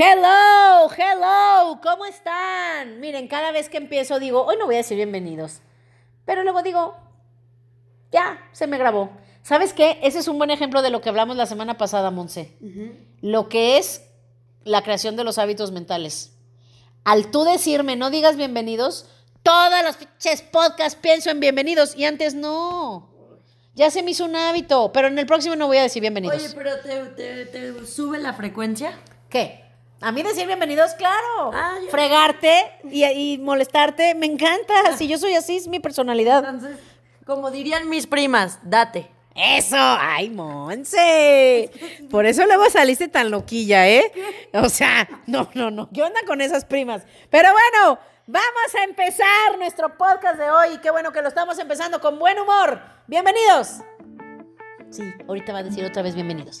Hello, hello, ¿cómo están? Miren, cada vez que empiezo digo, hoy no voy a decir bienvenidos, pero luego digo, ya, se me grabó. ¿Sabes qué? Ese es un buen ejemplo de lo que hablamos la semana pasada, Monse. Lo que es la creación de los hábitos mentales. Al tú decirme, no digas bienvenidos, todas las fiches podcasts pienso en bienvenidos y antes no. Ya se me hizo un hábito, pero en el próximo no voy a decir bienvenidos. Oye, pero ¿te, te, te sube la frecuencia? ¿Qué? A mí decir bienvenidos, claro. Ah. Fregarte y, y molestarte, me encanta. Si yo soy así, es mi personalidad. Entonces, como dirían mis primas, date. Eso, ay, Monse. Por eso luego saliste tan loquilla, ¿eh? O sea, no, no, no. ¿Qué onda con esas primas? Pero bueno, vamos a empezar nuestro podcast de hoy. Qué bueno que lo estamos empezando con buen humor. Bienvenidos. Sí, ahorita va a decir otra vez bienvenidos.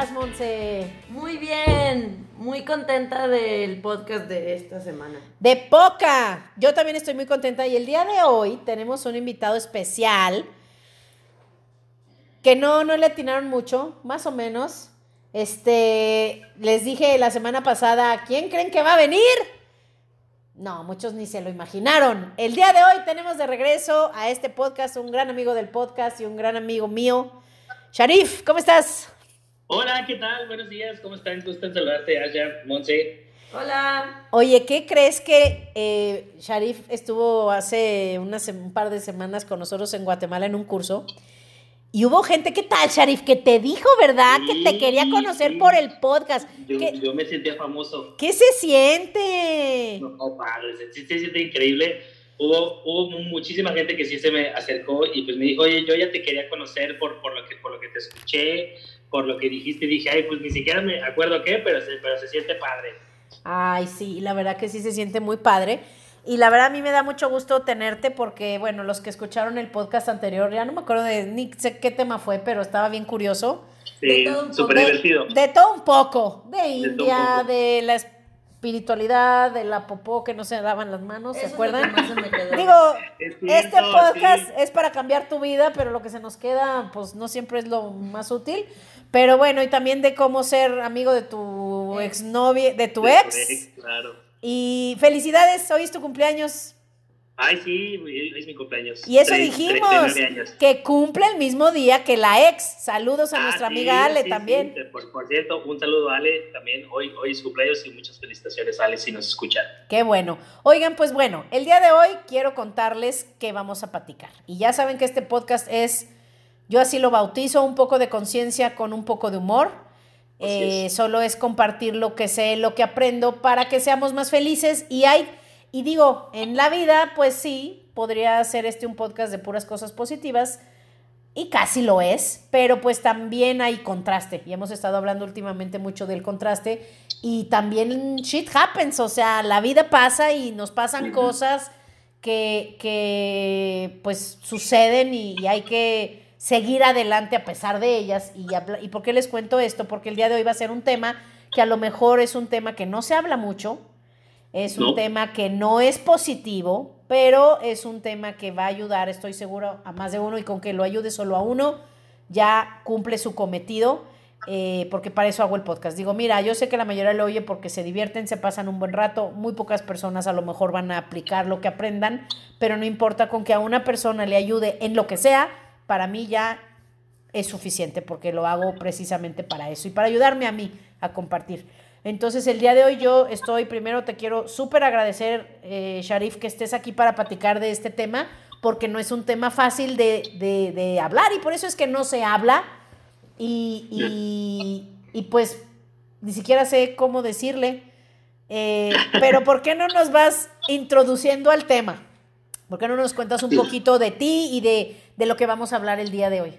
Estás, Monse? Muy bien, muy contenta del podcast de esta semana. De poca. Yo también estoy muy contenta y el día de hoy tenemos un invitado especial que no, no le atinaron mucho, más o menos. Este, les dije la semana pasada, ¿quién creen que va a venir? No, muchos ni se lo imaginaron. El día de hoy tenemos de regreso a este podcast un gran amigo del podcast y un gran amigo mío. Sharif, ¿cómo estás? Hola, ¿qué tal? Buenos días, ¿cómo están? Gusto en saludarte, Aya, Monse. Hola. Oye, ¿qué crees que eh, Sharif estuvo hace unas, un par de semanas con nosotros en Guatemala en un curso? Y hubo gente, ¿qué tal, Sharif? Que te dijo, ¿verdad? que te quería conocer sí. por el podcast. Yo, ¿Qué, yo me sentía famoso. qué se siente? No, padre, se, se- se siente increíble. Hubo, hubo muchísima gente que sí se me acercó y pues me dijo, oye, yo ya te quería conocer por, por, lo, que, por lo que te escuché, por lo que dijiste. Dije, ay, pues ni siquiera me acuerdo qué, pero se, pero se siente padre. Ay, sí, la verdad que sí se siente muy padre. Y la verdad a mí me da mucho gusto tenerte porque, bueno, los que escucharon el podcast anterior, ya no me acuerdo de ni sé qué tema fue, pero estaba bien curioso. Sí, súper De- divertido. De todo un poco. De India, poco. de la espiritualidad, de la popó que no se daban las manos, ¿se Eso es lo acuerdan? que más se me quedó. Digo, Es este podcast sí. es para cambiar tu vida, pero lo que se nos queda, pues no siempre es lo más útil. Pero bueno, y también de cómo ser amigo de tu Ex. exnovia, de tu Sí, ex. Claro. Y felicidades, hoy es tu cumpleaños. Ay, sí, es mi cumpleaños. Y eso dijimos, 39 años. que cumple el mismo día que la ex. Saludos a Ah, nuestra sí, amiga Ale sí, también. sí. Por, por cierto, un saludo a Ale también. Hoy, hoy es cumpleaños y muchas felicitaciones, Ale, si nos escuchan. Qué bueno. Oigan, pues bueno, el día de hoy quiero contarles que vamos a platicar. Y ya saben que este podcast es, yo así lo bautizo, un poco de conciencia con un poco de humor. Eh, es. solo es compartir lo que sé, lo que aprendo para que seamos más felices. Y hay, y digo, en la vida, pues sí, podría ser este un podcast de puras cosas positivas. Y casi lo es, pero pues también hay contraste. Y hemos estado hablando últimamente mucho del contraste. Y también shit happens, o sea, la vida pasa y nos pasan cosas que, que pues suceden y, y hay que seguir adelante a pesar de ellas. Y, ¿Y por qué les cuento esto? Porque el día de hoy va a ser un tema que a lo mejor es un tema que no se habla mucho, es un No. tema que no es positivo, pero es un tema que va a ayudar, estoy seguro, a más de uno y con que lo ayude solo a uno, ya cumple su cometido, eh, porque para eso hago el podcast. Digo, mira, yo sé que la mayoría lo oye porque se divierten, se pasan un buen rato, muy pocas personas a lo mejor van a aplicar lo que aprendan, pero no importa con que a una persona le ayude en lo que sea, para mí ya es suficiente porque lo hago precisamente para eso y para ayudarme a mí a compartir. Entonces el día de hoy yo estoy, primero te quiero súper agradecer, eh, Sharif, que estés aquí para platicar de este tema, porque no es un tema fácil de, de- de hablar y por eso es que no se habla y, y- y, pues ni siquiera sé cómo decirle. Eh, pero ¿por qué no nos vas introduciendo al tema? ¿Por qué no nos cuentas un poquito de ti y de, de lo que vamos a hablar el día de hoy?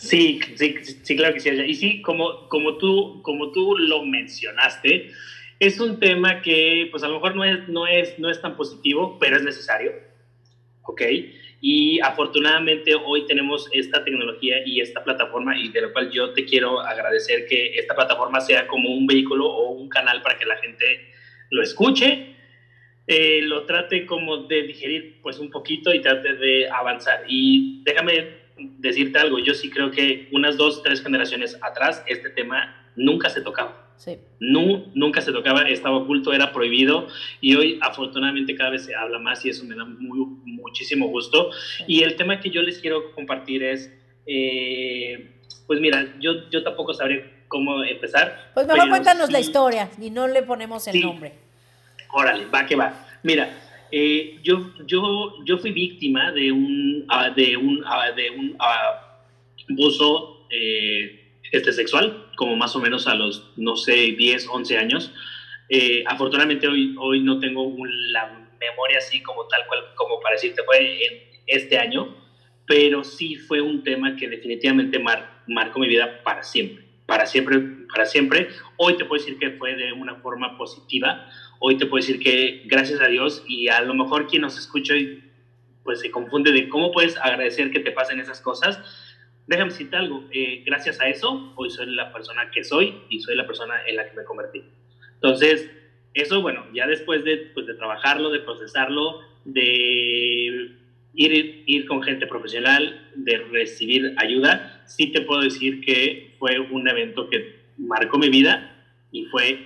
Sí, sí, sí, claro que sí. Y sí, como, como, tú, como tú lo mencionaste, es un tema que pues a lo mejor no es, no es, no es tan positivo, pero es necesario. ¿Ok? Y afortunadamente hoy tenemos esta tecnología y esta plataforma y de lo cual yo te quiero agradecer que esta plataforma sea como un vehículo o un canal para que la gente lo escuche, eh, lo trate como de digerir pues un poquito y trate de avanzar. Y déjame decirte algo, yo sí creo que unas dos, tres generaciones atrás este tema nunca se tocaba. Sí. nunca se tocaba, estaba oculto, era prohibido y hoy afortunadamente cada vez se habla más y eso me da muy, muchísimo gusto. Y el tema que yo les quiero compartir es, eh, pues mira, yo, yo tampoco sabré cómo empezar. Pues mejor cuéntanos la historia y no le ponemos el nombre. Órale, va que va. Mira, eh, yo, yo, yo fui víctima de un, uh, de un, uh, de un uh, abuso eh, este, sexual, como más o menos a los, no sé, 10, 11 años. Eh, afortunadamente hoy, hoy no tengo la memoria así como tal cual, como para decirte, fue en este año, pero sí fue un tema que definitivamente mar, marcó mi vida para siempre, para siempre, para siempre. Hoy te puedo decir que fue de una forma positiva, hoy te puedo decir que gracias a Dios y a lo mejor quien nos escucha pues se confunde de cómo puedes agradecer que te pasen esas cosas, déjame decirte algo, eh, gracias a eso, hoy soy la persona que soy y soy la persona en la que me convertí. Entonces, eso, bueno, ya después de, pues, de trabajarlo, de procesarlo, de ir, ir con gente profesional, de recibir ayuda, sí te puedo decir que fue un evento que marcó mi vida y fue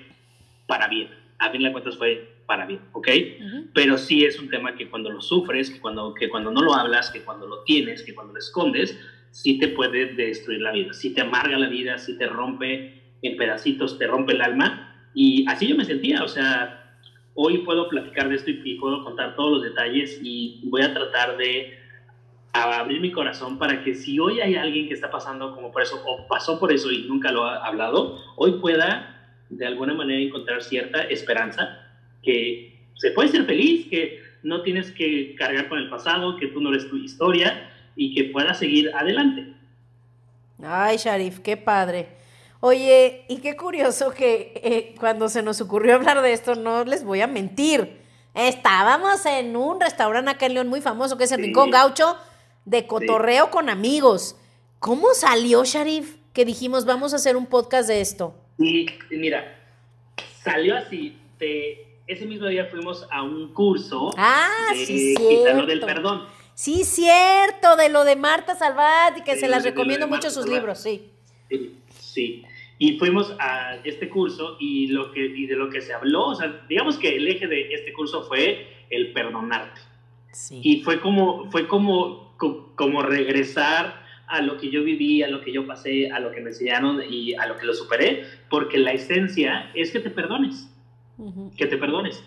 para bien. A fin de cuentas fue para bien, ¿ok? Pero sí es un tema que cuando lo sufres, que cuando, que cuando no lo hablas, que cuando lo tienes, que cuando lo escondes, sí te puede destruir la vida, sí te amarga la vida, sí te rompe en pedacitos, te rompe el alma. Y así yo me sentía, o sea, hoy puedo platicar de esto y, puedo contar todos los detalles y voy a tratar de abrir mi corazón para que si hoy hay alguien que está pasando como por eso o pasó por eso y nunca lo ha hablado, hoy pueda de alguna manera encontrar cierta esperanza, que se puede ser feliz, que no tienes que cargar con el pasado, que tú no eres tu historia y que pueda seguir adelante. Ay, Sharif, qué padre. Oye, y qué curioso que eh, cuando se nos ocurrió hablar de esto, no les voy a mentir. Estábamos en un restaurante acá en León muy famoso que es el Rincón Gaucho, de cotorreo con amigos. ¿Cómo salió, Sharif, que dijimos vamos a hacer un podcast de esto? Y mira, salió así. ese mismo día fuimos a un curso ah, de sí, del Perdón. Sí, cierto, de lo de Marta Salvat y que se las recomiendo mucho sus libros, sí. sí. Sí, y fuimos a este curso y, lo que, y de lo que se habló, o sea, digamos que el eje de este curso fue el perdonarte. Sí. Y fue como, fue como, como regresar a lo que yo viví, a lo que yo pasé, a lo que me enseñaron y a lo que lo superé, porque la esencia es que te perdones, que te perdones.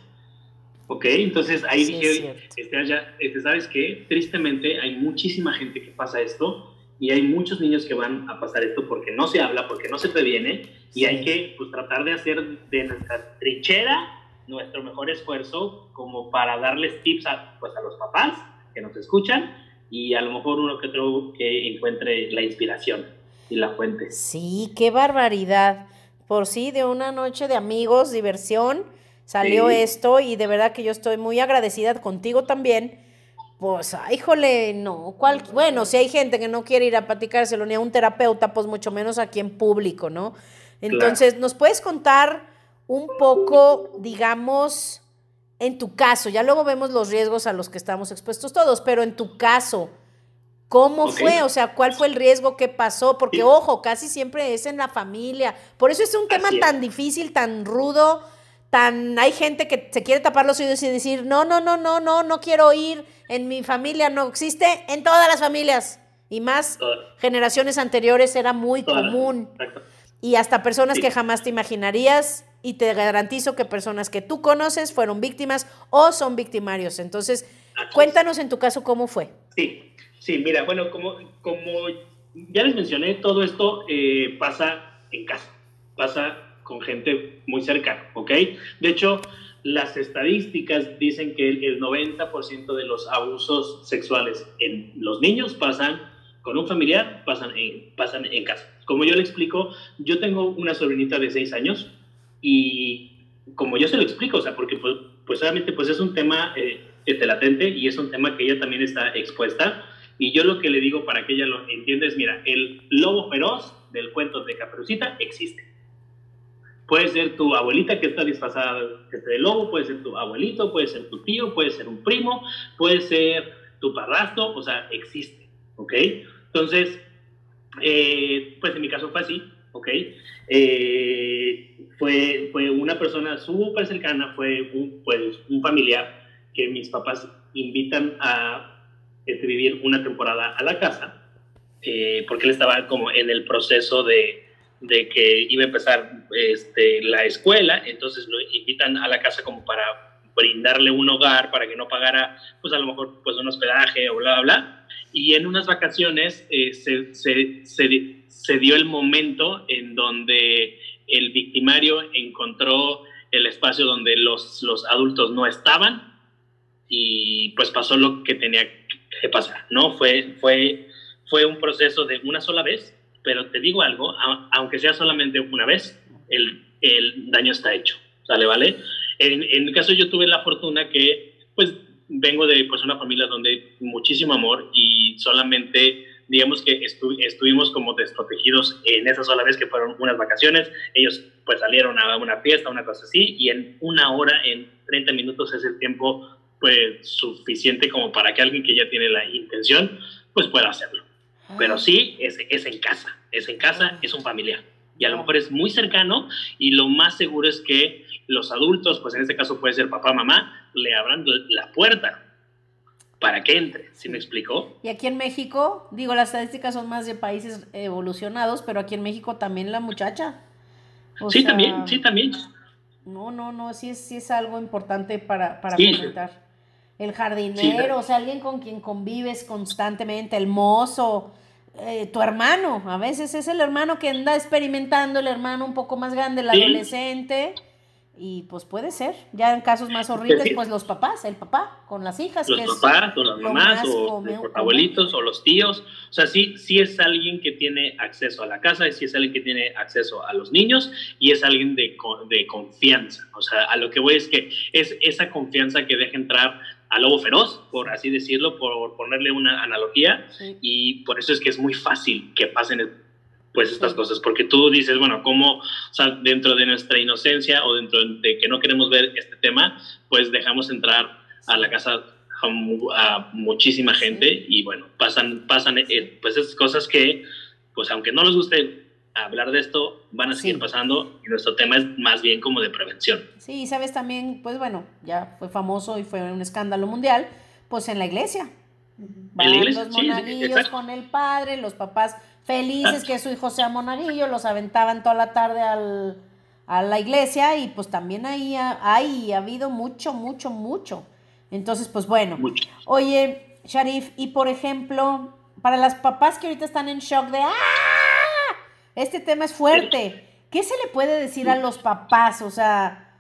¿Ok? Entonces ahí dije, este, ya, este, ¿sabes qué? Tristemente hay muchísima gente que pasa esto y hay muchos niños que van a pasar esto porque no se habla, porque no se previene y hay que pues, tratar de hacer de nuestra trinchera nuestro mejor esfuerzo como para darles tips a, pues, a los papás que nos escuchan y a lo mejor uno que otro que encuentre la inspiración y la fuente. Sí, qué barbaridad. Por sí, de una noche de amigos, diversión salió esto y de verdad que yo estoy muy agradecida contigo también. Pues, híjole, no, cual, bueno, si hay gente que no quiere ir a platicárselo ni a un terapeuta, pues mucho menos aquí en público, ¿no? Entonces, ¿nos puedes contar un poco, digamos, en tu caso, ya luego vemos los riesgos a los que estamos expuestos todos, pero en tu caso, ¿cómo fue? O sea, ¿cuál fue el riesgo que pasó? Porque, ojo, casi siempre es en la familia. Por eso es un tema tan difícil, tan rudo tan hay gente que se quiere tapar los oídos y decir, no, no, no, no, no, no quiero ir, en mi familia no existe, en todas las familias. Y más generaciones anteriores era muy común. Y hasta personas que jamás te imaginarías, y te garantizo que personas que tú conoces fueron víctimas o son victimarios. Entonces, cuéntanos en tu caso cómo fue. Sí, sí, mira, bueno, como, como ya les mencioné, todo esto eh, pasa en casa, pasa con gente muy cercana, ¿ok? De hecho, las estadísticas dicen que el 90% de los abusos sexuales en los niños pasan con un familiar, pasan en, pasan en casa. Como yo le explico, yo tengo una sobrinita de seis años y como yo se lo explico, o sea, porque pues, pues obviamente pues es un tema eh, este, latente y es un tema que ella también está expuesta. Y yo lo que le digo para que ella lo entienda es, mira, el lobo feroz del cuento de Caperucita existe. Puede ser tu abuelita que está disfrazada de lobo, puede ser tu abuelito, puede ser tu tío, puede ser un primo, puede ser tu parrastro, o sea, existe, ¿ok? Entonces, eh, pues en mi caso fue así, ¿ok? Eh, fue, fue una persona súper cercana, fue un, pues, un familiar que mis papás invitan a este, vivir una temporada a la casa, eh, porque él estaba como en el proceso de, de que iba a empezar este, la escuela, entonces lo invitan a la casa como para brindarle un hogar para que no pagara, pues a lo mejor, pues un hospedaje o bla, bla, bla. Y en unas vacaciones eh, se, se, se, se, dio el momento en donde el victimario encontró el espacio donde los, los adultos no estaban y pues pasó lo que tenía que pasar, ¿no? Fue, fue, fue un proceso de una sola vez, pero te digo algo, aunque sea solamente una vez, el, el daño está hecho, ¿sale? ¿Vale? En, en caso yo tuve la fortuna que, pues, vengo de pues, una familia donde hay muchísimo amor y solamente, digamos que estuvimos como desprotegidos en esa sola vez que fueron unas vacaciones. Ellos pues salieron a una fiesta, una cosa así, y en una hora, en 30 minutos es el tiempo pues suficiente como para que alguien que ya tiene la intención pues pueda hacerlo. Pero sí, es, es en casa, es en casa, es un familiar. Y a lo mejor es muy cercano y lo más seguro es que los adultos, pues en este caso puede ser papá, mamá, le abran la puerta para que entre, ¿sí me explicó? Y aquí en México, digo, las estadísticas son más de países evolucionados, pero aquí en México también la muchacha. sí, también, sí, también. No, no, no, sí es, sí es algo importante para, para comentar. El jardinero, o sea, alguien con quien convives constantemente, el mozo, eh, tu hermano. A veces es el hermano que anda experimentando, el hermano un poco más grande, el adolescente. Y pues puede ser, ya en casos más horribles, pues los papás, el papá con las hijas. Los papás o las mamás o los abuelitos o los tíos. O sea, sí, sí es alguien que tiene acceso a la casa, sí es alguien que tiene acceso a los niños y es alguien de, de confianza. O sea, a lo que voy es que es esa confianza que deja entrar al lobo feroz, por así decirlo, por ponerle una analogía, y por eso es que es muy fácil que pasen pues estas cosas, porque tú dices, bueno, ¿cómo, o sea, dentro de nuestra inocencia o dentro de que no queremos ver este tema, pues dejamos entrar a la casa a, muchísima gente y bueno, pasan, pasan eh, pues esas cosas que, pues aunque no les guste hablar de esto, van a seguir pasando y nuestro tema es más bien como de prevención. Sí, sabes también, pues bueno, ya fue famoso y fue un escándalo mundial, pues en la iglesia. Van los monaguillos con el padre, los papás felices que su hijo sea monaguillo, los aventaban toda la tarde al, a la iglesia y pues también ahí ha, ha habido mucho, mucho, mucho. Entonces, pues bueno. Oye, Sharif, y por ejemplo, para las papás que ahorita están en shock de ¡ah! Este tema es fuerte. ¿Qué se le puede decir a los papás? O sea,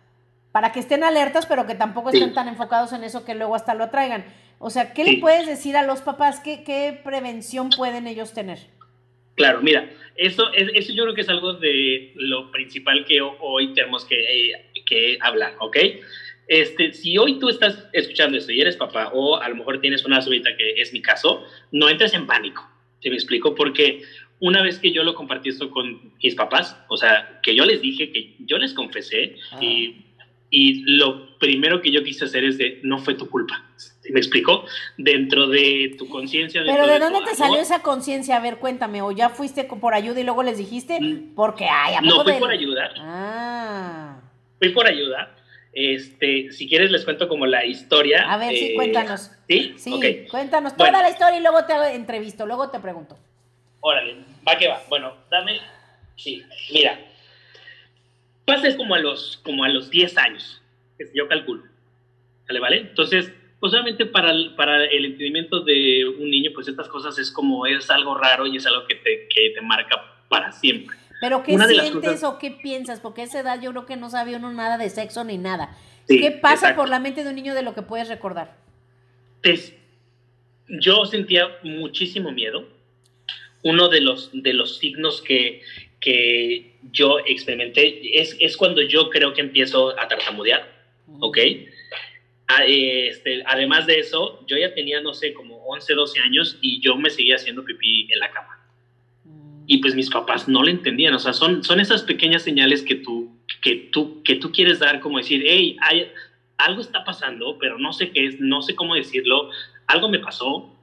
para que estén alertas, pero que tampoco estén tan enfocados en eso que luego hasta lo atraigan. O sea, ¿qué le puedes decir a los papás? ¿Qué, ¿Qué prevención pueden ellos tener? Claro, mira, eso, eso yo creo que es algo de lo principal que hoy tenemos que, eh, que hablar, ¿ok? Este, si hoy tú estás escuchando esto y eres papá, o a lo mejor tienes una sobrita que es mi caso, no entres en pánico. ¿Se me explico? Porque una vez que yo lo compartí esto con mis papás, o sea, que yo les dije, que yo les confesé, ah. y y lo primero que yo quise hacer es de, no fue tu culpa. ¿Me explicó? Dentro de tu conciencia. Pero ¿de, dónde te salió esa conciencia? A ver, cuéntame. ¿O ya fuiste por ayuda y luego les dijiste? Mm. Porque, ay, ¿a No, fui por ayuda. Ah. Fui por ayuda. Este, si quieres les cuento como la historia. A ver, sí, eh, cuéntanos. ¿Sí? Sí, cuéntanos toda la historia y luego te entrevisto, luego te pregunto. Órale, va que va. Bueno, dame. Sí, mira, pasa es como a los, como a los 10 años, que yo calculo. ¿Vale? ¿Vale? Entonces, pues obviamente para el, para el entendimiento de un niño, pues estas cosas es como, es algo raro y es algo que te, que te marca para siempre. Pero ¿qué sientes o qué piensas? Porque a esa edad yo creo que no sabía uno nada de sexo ni nada. ¿Qué pasa por la mente de un niño de lo que puedes recordar? yo sentía muchísimo miedo. uno de los, de los signos que, que yo experimenté es, es cuando yo creo que empiezo a tartamudear, ¿ok? Este, además de eso, yo ya tenía, no sé, como 11, 12 años y yo me seguía haciendo pipí en la cama. Y pues mis papás no le entendían, o sea, son, son esas pequeñas señales que tú, que, tú, que tú quieres dar, como decir, hey, hay, algo está pasando, pero no sé qué es, no sé cómo decirlo, algo me pasó,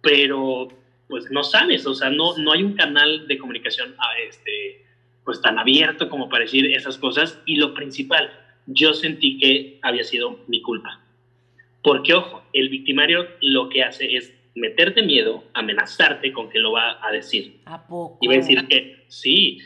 pero pues no sabes, o sea, no, no hay un canal de comunicación ah, este, pues tan abierto como para decir esas cosas. Y lo principal, yo sentí que había sido mi culpa. Porque, ojo, el victimario lo que hace es meterte miedo, amenazarte con que lo va a decir. ¿A poco? Y va a decir que sí.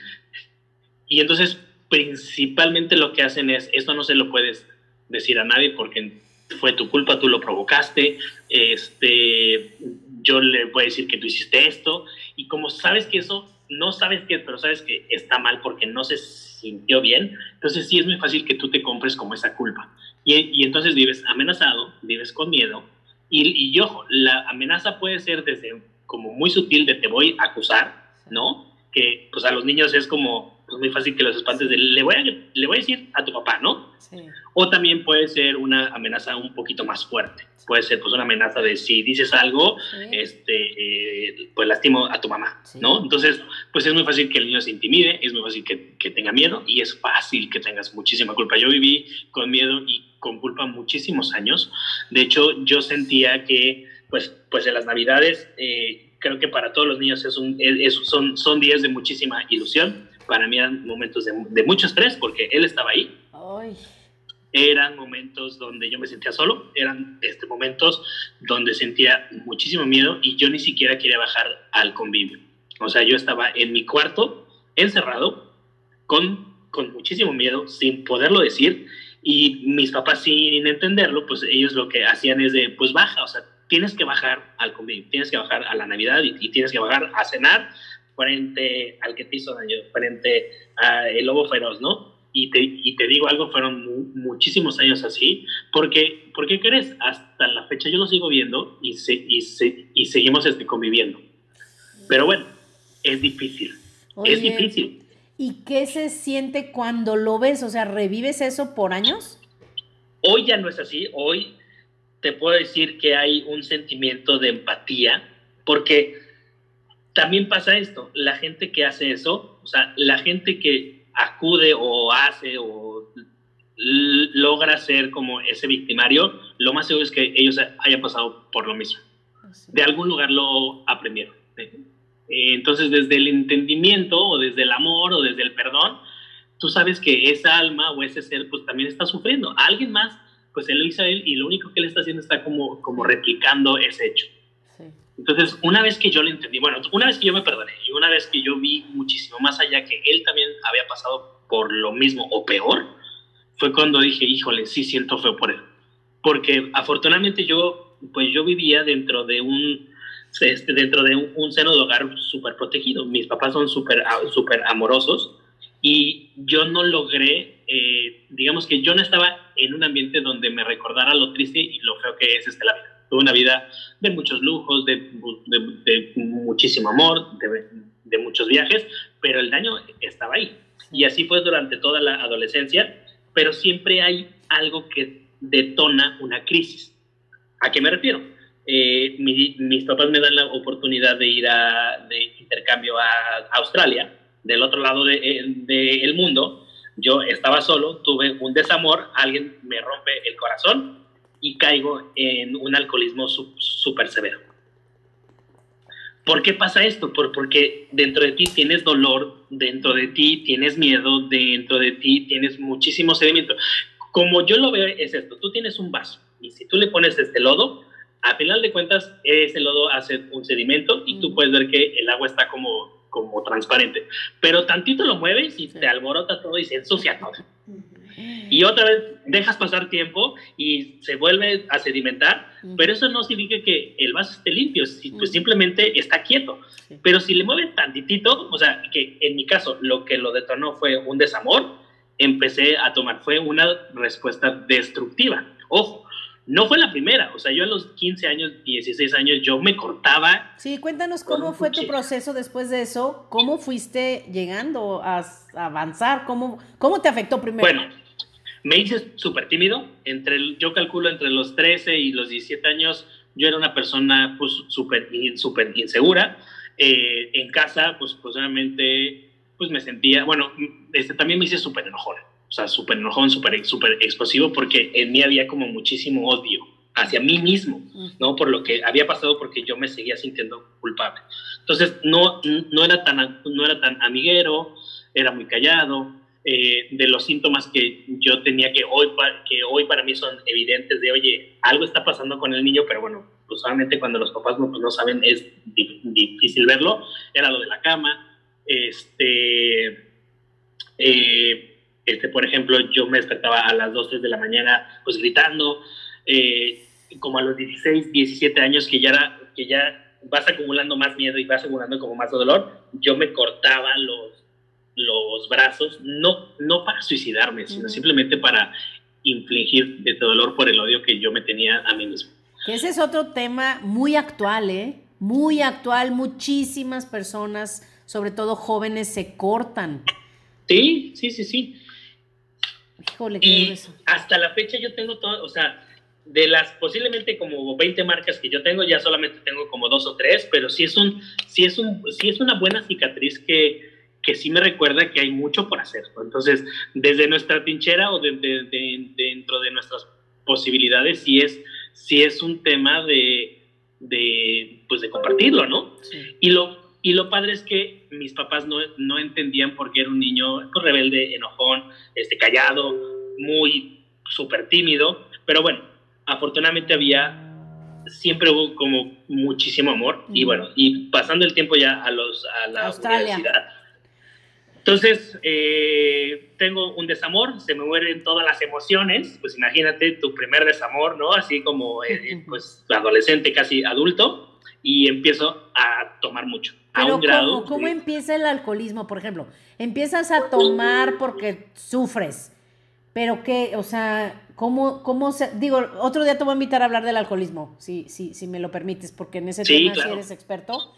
Y entonces, principalmente lo que hacen es, esto no se lo puedes decir a nadie porque fue tu culpa, tú lo provocaste, este, yo le voy a decir que tú hiciste esto, y como sabes que eso, no sabes qué, pero sabes que está mal porque no se sintió bien, entonces sí es muy fácil que tú te compres como esa culpa. Y, y entonces vives amenazado, vives con miedo, y, y, ojo, la amenaza puede ser desde como muy sutil de te voy a acusar, ¿no? Que pues a los niños es como pues, muy fácil que los espantes de le voy a, le voy a decir a tu papá, ¿no? Sí. O también puede ser una amenaza un poquito más fuerte. Puede ser pues una amenaza de si dices algo, este, eh, pues lastimo a tu mamá, ¿no? Entonces, pues es muy fácil que el niño se intimide, es muy fácil que, que, tenga miedo y es fácil que tengas muchísima culpa. Yo viví con miedo y con culpa muchísimos años. De hecho, yo sentía que, pues, pues en las Navidades, eh, creo que para todos los niños es un, es, son, son días de muchísima ilusión. Para mí eran momentos de, de mucho estrés porque él estaba ahí. Ay eran momentos donde yo me sentía solo, eran este, momentos donde sentía muchísimo miedo y yo ni siquiera quería bajar al convivio. O sea, yo estaba en mi cuarto, encerrado, con, con muchísimo miedo, sin poderlo decir, y mis papás sin entenderlo, pues ellos lo que hacían es de, pues baja, o sea, tienes que bajar al convivio, tienes que bajar a la Navidad y, y tienes que bajar a cenar frente al que te hizo daño, frente al lobo feroz, ¿no? y te, y te digo algo, fueron muchísimos años así, porque, ¿por qué crees? Hasta la fecha yo lo sigo viendo y, se, y, se, y seguimos este, conviviendo. Pero bueno, es difícil, es difícil. ¿Y qué se siente cuando lo ves? O sea, ¿revives eso por años? Hoy ya no es así, hoy te puedo decir que hay un sentimiento de empatía, porque también pasa esto, la gente que hace eso, o sea, la gente que acude o hace o logra ser como ese victimario, lo más seguro es que ellos hayan pasado por lo mismo. De algún lugar lo aprendieron. Entonces, desde el entendimiento o desde el amor o desde el perdón, tú sabes que esa alma o ese ser pues también está sufriendo. alguien más, pues él lo hizo a él y lo único que él está haciendo está como, como replicando ese hecho. Entonces, una vez que yo lo entendí, bueno, una vez que yo me perdoné y una vez que yo vi muchísimo más allá que él también había pasado por lo mismo o peor, fue cuando dije, híjole, sí siento feo por él. Porque afortunadamente yo, pues yo vivía dentro de un, este, dentro de un, seno de hogar súper protegido. Mis papás son súper super amorosos y yo no logré, eh, digamos que yo no estaba en un ambiente donde me recordara lo triste y lo feo que es este la vida una vida de muchos lujos, de, de, muchísimo amor, de, de, muchos viajes, pero el daño estaba ahí. Y así fue durante toda la adolescencia, pero siempre hay algo que detona una crisis. ¿A qué me refiero? Eh, mis papás me dan la oportunidad de ir a, de intercambio a Australia, del otro lado del de, mundo. Yo estaba solo, tuve un desamor, alguien me rompe el corazón y caigo en un alcoholismo súper severo. ¿Por qué pasa esto? Por, porque dentro de ti tienes dolor, dentro de ti tienes miedo, dentro de ti tienes muchísimo sedimento. Como yo lo veo es esto, tú tienes un vaso y si tú le pones este lodo, a final de cuentas ese lodo hace un sedimento y tú puedes ver que el agua está como, como transparente. Pero tantito lo mueves y te alborota todo y se ensucia todo. Y otra vez dejas pasar tiempo y se vuelve a sedimentar, pero eso no significa que el vaso esté limpio, pues simplemente está quieto. Pero si le mueves tantitito, o sea, que en mi caso lo que lo detonó fue un desamor, empecé a tomar, fue una respuesta destructiva. Ojo, no fue la primera, o sea, yo a los 15 años, 16 años, yo me cortaba. Sí, cuéntanos cómo fue tu proceso después de eso, cómo fuiste llegando a, avanzar, ¿Cómo, cómo te afectó primero. Bueno, me hice súper tímido, entre, yo calculo entre los 13 y los 17 años, yo era una persona pues súper super insegura, eh, en casa, pues, pues obviamente, pues me sentía, bueno, este, también me hice súper enojón o sea, súper enojón, súper super explosivo, porque en mí había como muchísimo odio hacia mí mismo, ¿no? Por lo que había pasado porque yo me seguía sintiendo culpable. Entonces, no, no, era, tan, no era tan amiguero, era muy callado, eh, de los síntomas que yo tenía que hoy, que hoy para mí son evidentes de, oye, algo está pasando con el niño, pero bueno, pues solamente cuando los papás no, pues no saben es difícil verlo, era lo de la cama, este... Eh, este, por ejemplo, yo me despertaba a las 2, 3 de la mañana, pues gritando, eh, como a los 16, 17 años que ya, era, que ya vas acumulando más miedo y vas acumulando como más dolor, yo me cortaba los, los brazos, no, no para suicidarme, sino simplemente para infligir este dolor por el odio que yo me tenía a mí mismo. Que ese es otro tema muy actual, ¿eh? Muy actual, muchísimas personas, sobre todo jóvenes, se cortan. Sí, sí, sí, sí y hasta la fecha yo tengo todo, o sea, de las posiblemente como 20 marcas que yo tengo, ya solamente tengo como dos o tres, pero sí es, un, sí es, un, sí es una buena cicatriz que, que sí me recuerda que hay mucho por hacer. Entonces, desde nuestra trinchera o de, dentro de nuestras posibilidades, sí es, sí es un tema de, de, pues de compartirlo, ¿no? Y lo y lo padre es que mis papás no, no entendían por qué era un niño pues, rebelde, enojón, este, callado, muy súper tímido. Pero bueno, afortunadamente había, siempre hubo como muchísimo amor. Y bueno, y pasando el tiempo ya a, los, a la universidad. Entonces, eh, tengo un desamor, se me mueren todas las emociones, pues imagínate tu primer desamor, ¿no? Así como, eh, pues, adolescente, casi adulto, y empiezo a tomar mucho pero ¿cómo, empieza el alcoholismo, por ejemplo? Empiezas a tomar porque sufres, pero qué, o sea, ¿cómo, cómo se, digo, otro día te voy a invitar a hablar del alcoholismo, si, si, si me lo permites, porque en ese tema sí eres experto.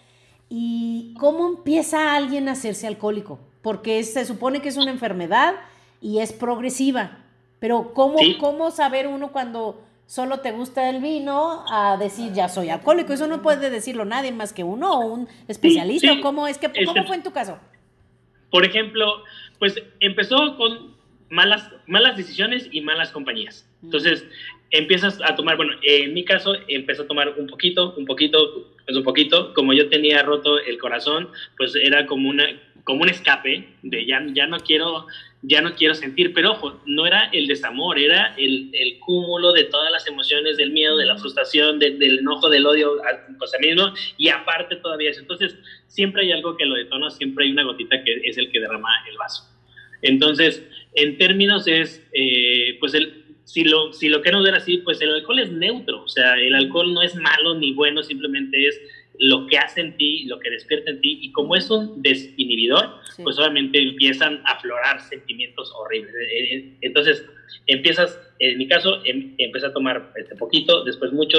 ¿Y cómo empieza alguien a hacerse alcohólico? Porque se supone que es una enfermedad y es progresiva, pero ¿cómo, ¿cómo saber uno cuando solo te gusta el vino a decir ya soy alcohólico. Eso no puede decirlo nadie más que uno o un especialista. ¿Cómo es que cómo este, fue en tu caso? Por ejemplo, pues empezó con malas, malas decisiones y malas compañías. Mm. Entonces, empiezas a tomar, bueno, en mi caso empezó a tomar un poquito, un poquito, pues un poquito. Como yo tenía roto el corazón, pues era como una como un escape de ya, ya no quiero ya no quiero sentir, pero ojo, no era el desamor, era el, el cúmulo de todas las emociones, del miedo, de la frustración, del enojo, del odio pues a mí mismo, y aparte todavía eso. Entonces, siempre hay algo que lo detona, siempre hay una gotita que es el que derrama el vaso. Entonces, en términos es, eh, pues el, si lo, si lo queremos ver así, pues el alcohol es neutro, o sea, el alcohol no es malo ni bueno, simplemente es lo que hace en ti, lo que despierta en ti, y como es un desinhibidor, pues obviamente empiezan a aflorar sentimientos horribles. Eh, eh, entonces, empiezas, en mi caso, em, empecé a tomar este poquito, después mucho,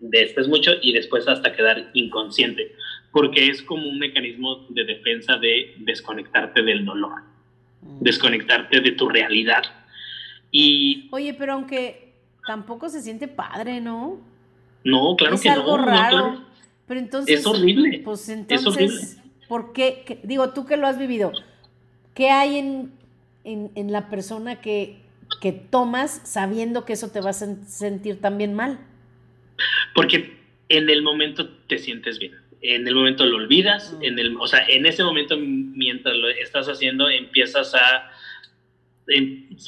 después mucho, y después hasta quedar inconsciente, porque es como un mecanismo de defensa de desconectarte del dolor, mm. desconectarte de tu realidad. Y, Oye, pero aunque tampoco se siente padre, ¿no? No, claro que no. Es algo raro. Pero entonces. Es horrible. Pues entonces, ¿por qué? Digo, tú que lo has vivido, ¿qué hay en, en, la persona que, que tomas sabiendo que eso te va a sentir también mal? Porque en el momento te sientes bien. En el momento lo olvidas, mm. en el, o sea, en ese momento mientras lo estás haciendo empiezas a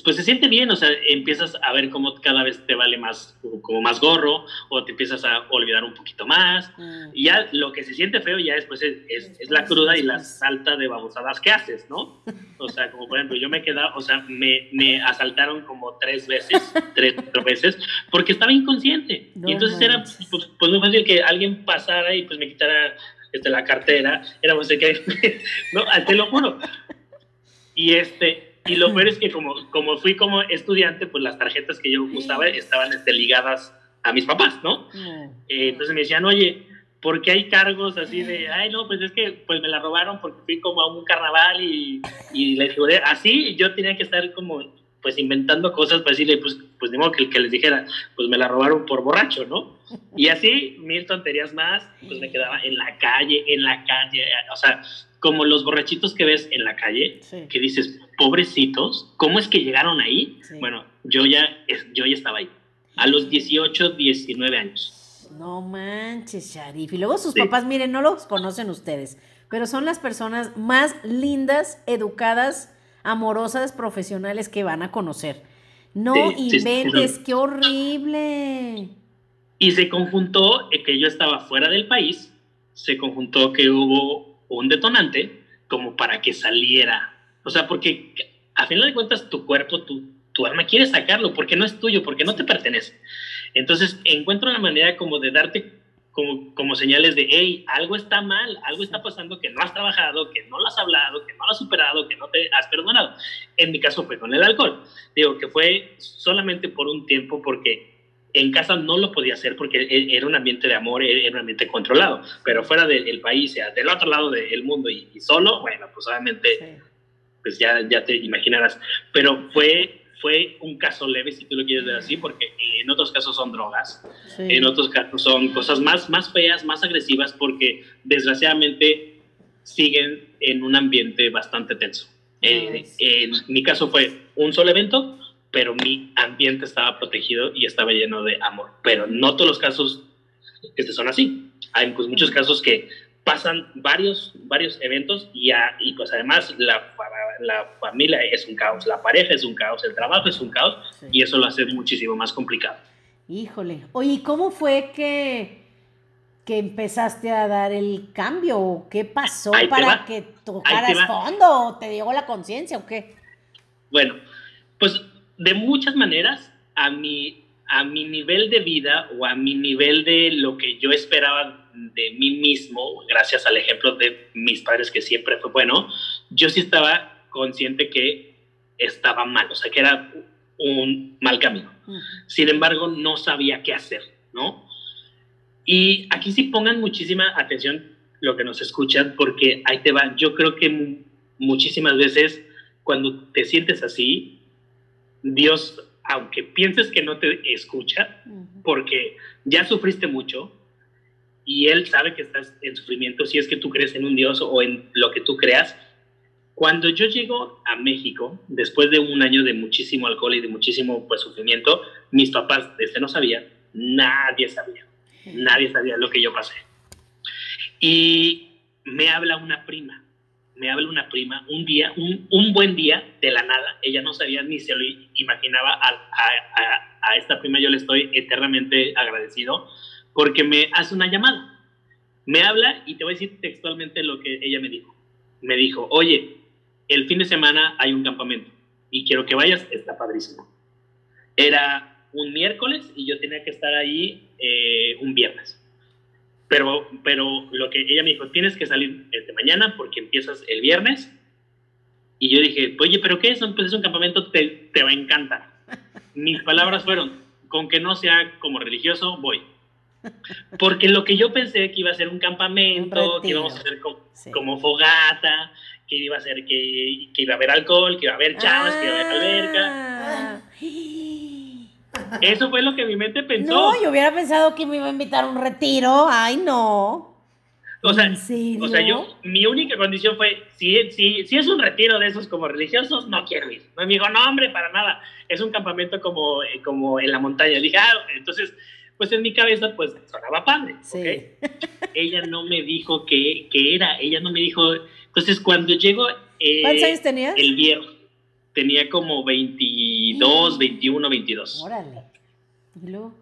pues se siente bien, o sea, empiezas a ver cómo cada vez te vale más, como más gorro, o te empiezas a olvidar un poquito más, mm. y ya lo que se siente feo ya después es, es, la cruda y la salta de babosadas que haces, ¿no? O sea, como por ejemplo, yo me quedaba, o sea, me, me asaltaron como tres veces, tres, cuatro veces, porque estaba inconsciente, y entonces era pues, pues, muy fácil que alguien pasara y pues me quitara este, la cartera, era pues, que, no, te lo juro. Y este, y lo peor es que como, como fui como estudiante, pues las tarjetas que yo usaba estaban este, ligadas a mis papás, ¿no? Eh, entonces me decían, oye, ¿por qué hay cargos así de, ay, no, pues es que pues me la robaron porque fui como a un carnaval y, y digo, así yo tenía que estar como pues inventando cosas para decirle, pues, pues de modo que, que les dijera, pues me la robaron por borracho, ¿no? Y así, mil tonterías más, pues me quedaba en la calle, en la calle, o sea, como los borrachitos que ves en la calle, que dices, pobrecitos, ¿cómo es que llegaron ahí? Bueno, yo ya, yo ya estaba ahí, a los 18, 19 años. No manches, Sharif. Y luego sus papás, miren, no los conocen ustedes, pero son las personas más lindas, educadas, amorosas profesionales que van a conocer. No inventes, qué horrible. Y se conjuntó que yo estaba fuera del país, se conjuntó que hubo un detonante como para que saliera. O sea, porque a final de cuentas tu cuerpo, tu, tu alma quiere sacarlo porque no es tuyo, porque no te pertenece. Entonces encuentro una manera como de darte como, como señales de, hey, algo está mal, algo está pasando que no has trabajado, que no lo has hablado, que no lo has superado, que no te has perdonado. En mi caso fue con el alcohol. Digo que fue solamente por un tiempo porque en casa no lo podía hacer porque e, era un ambiente de amor, era un ambiente controlado, pero fuera del país, sea, del otro lado del mundo y, solo, bueno, pues obviamente, pues ya, ya te imaginarás. Pero fue fue un caso leve, si tú lo quieres ver así, porque en otros casos son drogas, en otros casos son cosas más, más feas, más agresivas, porque desgraciadamente siguen en un ambiente bastante tenso. Eh, en mi caso fue un solo evento, pero mi ambiente estaba protegido y estaba lleno de amor. Pero no todos los casos este, son así. Hay pues, muchos casos que pasan varios, varios eventos y, y pues además la, la, familia es un caos, la pareja es un caos, el trabajo es un caos y eso lo hace muchísimo más complicado. Híjole, oye, ¿cómo fue que, que empezaste a dar el cambio? ¿Qué pasó para que tocaras fondo? ¿Te llegó la conciencia o qué? Bueno, pues de muchas maneras a mi, a mi nivel de vida o a mi nivel de lo que yo esperaba de mí mismo, gracias al ejemplo de mis padres que siempre fue bueno, yo sí estaba consciente que estaba mal, o sea, que era un mal camino. Sin embargo, no sabía qué hacer, ¿no? Y aquí sí pongan muchísima atención lo que nos escuchan, porque ahí te va. Yo creo que muchísimas veces cuando te sientes así, Dios, aunque pienses que no te escucha, porque ya sufriste mucho, y Él sabe que estás en sufrimiento, si es que tú crees en un Dios o en lo que tú creas. Cuando yo llego a México, después de un año de muchísimo alcohol y de muchísimo pues, sufrimiento, mis papás desde no sabían, nadie sabía, nadie sabía lo que yo pasé. Y me habla una prima, me habla una prima, un día, un, un buen día de la nada, ella no sabía ni se lo imaginaba, a, a, a esta prima yo le estoy eternamente agradecido, porque me hace una llamada. Me habla y te voy a decir textualmente lo que ella me dijo. Me dijo, oye, el fin de semana hay un campamento y quiero que vayas, está padrísimo. Era un miércoles y yo tenía que estar ahí eh, un viernes. Pero, pero lo que ella me dijo, tienes que salir desde mañana porque empiezas el viernes. Y yo dije, oye, ¿pero qué es? Pues es un campamento, te, te va a encantar. Mis palabras fueron, con que no sea como religioso, voy. Porque lo que yo pensé que iba a ser un campamento, que íbamos a hacer como, fogata, que iba a ser que, iba a haber alcohol, que iba a haber chavas, que iba a haber alberca. Ah. Eso fue lo que mi mente pensó. No, yo hubiera pensado que me iba a invitar a un retiro. Ay, no. O sea, o sea, yo, mi única condición fue, si, si, si es un retiro de esos como religiosos, no quiero ir. Me dijo, no, hombre, para nada. Es un campamento como, como en la montaña. Dije, ah, entonces pues en mi cabeza pues sonaba padre. ella no me dijo qué, era, ella no me dijo... Entonces cuando llego... Eh, ¿Cuántos años tenías? El viernes. Tenía como 22, 21, 22. Órale.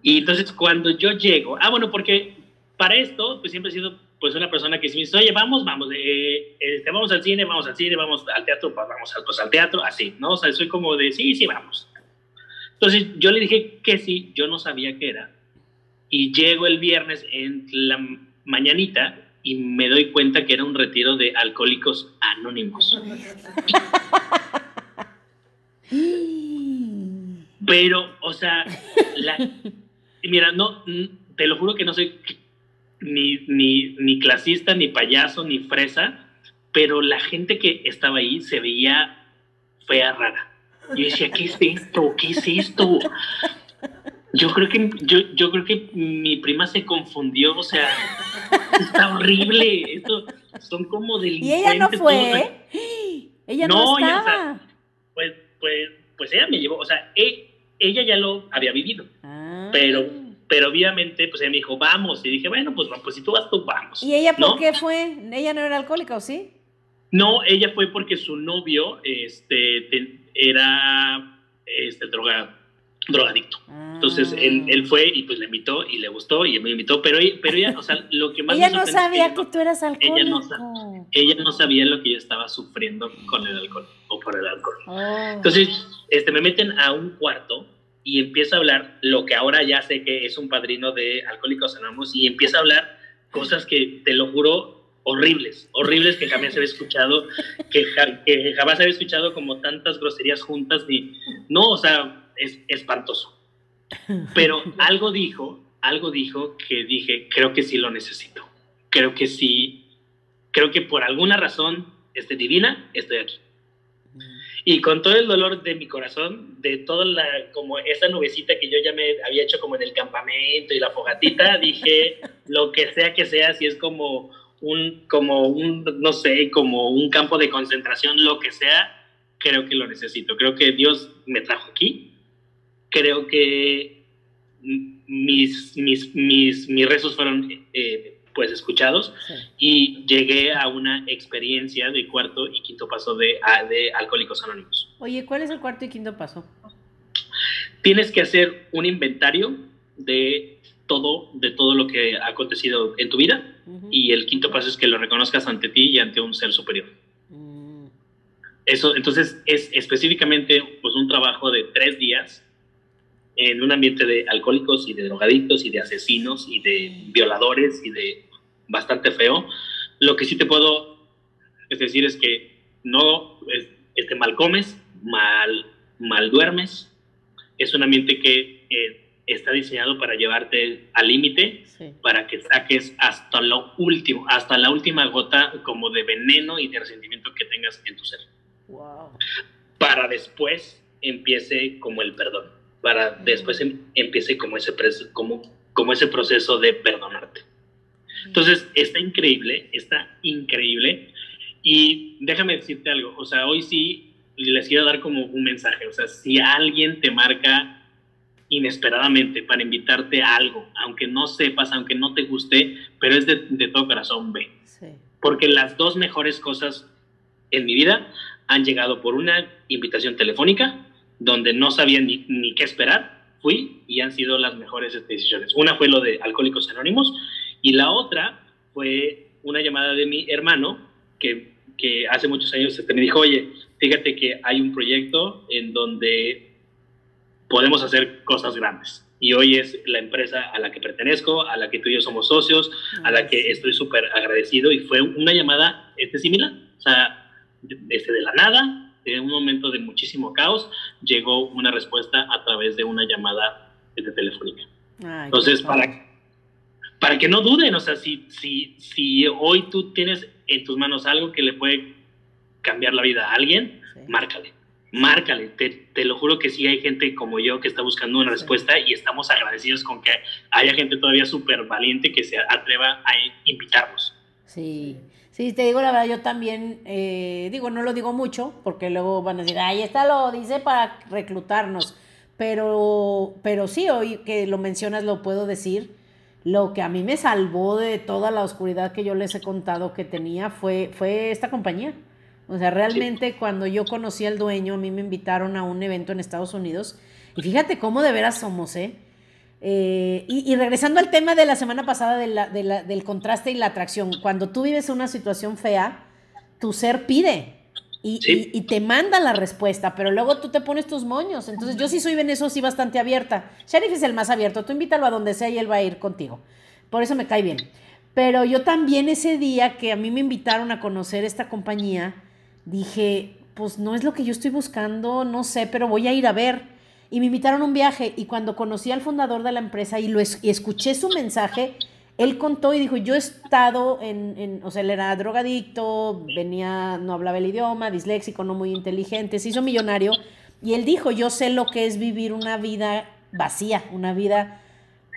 ¿Y, entonces cuando yo llego, ah, bueno, porque para esto, pues siempre he sido pues una persona que si me dice, oye, vamos, vamos, eh, este, vamos al cine, vamos al cine, vamos al teatro, pues vamos al, pues, al teatro, así, ¿no? O sea, soy como de, sí, sí, vamos. Entonces yo le dije que sí, yo no sabía qué era y llego el viernes en la mañanita y me doy cuenta que era un retiro de alcohólicos anónimos. Pero, o sea, la, mira, no, te lo juro que no soy ni, ni, ni clasista, ni payaso, ni fresa, pero la gente que estaba ahí se veía fea, rara. Yo decía, ¿qué es esto? ¿Qué es esto? Yo creo que yo, yo creo que mi prima se confundió, o sea, está horrible. Esto son como delincuentes. Y ella no fue. Ella no, estaba. pues, pues, pues ella me llevó, o sea, e, ella ya lo había vivido. Ah. Pero, pero obviamente, pues ella me dijo, vamos. Y dije, bueno, pues, pues si tú vas, tú vamos. ¿Y ella por qué fue? ¿Ella no era alcohólica o sí? No, ella fue porque su novio este, era este, droga, drogadicto. Entonces él, ah. él, fue y pues le invitó y le gustó y me invitó, pero, pero ella, o sea, lo que más Ella no sabía que, tú eras alcohólico. Ella no, ella no, sabía lo que yo estaba sufriendo con el alcohol o por el alcohol. Oh. Entonces, este, me meten a un cuarto y empieza a hablar lo que ahora ya sé que es un padrino de Alcohólicos Anónimos y empieza a hablar cosas que te lo juro horribles, horribles que jamás había escuchado, que, que, jamás había escuchado como tantas groserías juntas, ni, no, o sea, es espantoso. Pero algo dijo, algo dijo que dije, creo que sí lo necesito, creo que sí, creo que por alguna razón, este divina, estoy aquí. Y con todo el dolor de mi corazón, de toda la, como esa nubecita que yo ya me había hecho como en el campamento y la fogatita, dije, lo que sea que sea, si es como un, como un, no sé, como un campo de concentración, lo que sea, creo que lo necesito. Creo que Dios me trajo aquí. Creo que mis, mis, mis, mis rezos fueron eh, pues escuchados y llegué a una experiencia de cuarto y quinto paso de, de Alcohólicos Anónimos. Oye, ¿cuál es el cuarto y quinto paso? Tienes que hacer un inventario de todo, de todo lo que ha acontecido en tu vida y el quinto paso es que lo reconozcas ante ti y ante un ser superior. Mm. Eso, entonces, es específicamente pues, un trabajo de tres días en un ambiente de alcohólicos y de drogadictos y de asesinos y de violadores y de bastante feo. Lo que sí te puedo es decir es que no este, mal comes, mal, mal duermes. Es un ambiente que eh, está diseñado para llevarte al límite, para que saques hasta lo último, hasta la última gota como de veneno y de resentimiento que tengas en tu ser. Para después empiece como el perdón, para después em, empiece como ese, como, como ese proceso de perdonarte. Entonces, está increíble, está increíble. Y déjame decirte algo, o sea, hoy sí les quiero dar como un mensaje, o sea, si alguien te marca inesperadamente para invitarte a algo, aunque no sepas, aunque no te guste, pero es de, todo corazón, ve. Porque las dos mejores cosas en mi vida han llegado por una invitación telefónica, donde no sabía ni, ni qué esperar, fui y han sido las mejores decisiones. Una fue lo de Alcohólicos Anónimos y la otra fue una llamada de mi hermano que, que hace muchos años me dijo, oye, fíjate que hay un proyecto en donde podemos hacer cosas grandes. Y hoy es la empresa a la que pertenezco, a la que tú y yo somos socios, a la que estoy súper agradecido y fue una llamada este, similar. O sea, desde de la nada, en un momento de muchísimo caos, llegó una respuesta a través de una llamada de telefónica. Entonces, para, para que no duden, o sea, si, si, si hoy tú tienes en tus manos algo que le puede cambiar la vida a alguien, márcale márcale, te, lo juro que sí hay gente como yo que está buscando una respuesta y estamos agradecidos con que haya gente todavía súper valiente que se atreva a invitarnos. Sí, sí, te digo la verdad, yo también, eh, digo, no lo digo mucho porque luego van a decir, ahí está lo dice para reclutarnos, pero, pero sí, hoy que lo mencionas lo puedo decir. Lo que a mí me salvó de toda la oscuridad que yo les he contado que tenía fue, fue esta compañía. O sea, realmente cuando yo conocí al dueño, a mí me invitaron a un evento en Estados Unidos. Y fíjate cómo de veras somos, ¿eh? Eh y, regresando al tema de la semana pasada del contraste y la atracción, cuando tú vives una situación fea, tu ser pide y, y, te manda la respuesta, pero luego tú te pones tus moños. Entonces yo sí soy en eso sí bastante abierta. Sheriff es el más abierto, tú invítalo a donde sea y él va a ir contigo. Por eso me cae bien. Pero yo también ese día que a mí me invitaron a conocer esta compañía, dije, pues no es lo que yo estoy buscando, no sé, pero voy a ir a ver. Y me invitaron a un viaje y cuando conocí al fundador de la empresa y, lo escuché su mensaje, él contó y dijo, yo he estado en, en- o sea, él era drogadicto, venía, no hablaba el idioma, disléxico, no muy inteligente, se hizo millonario y él dijo, yo sé lo que es vivir una vida vacía, una vida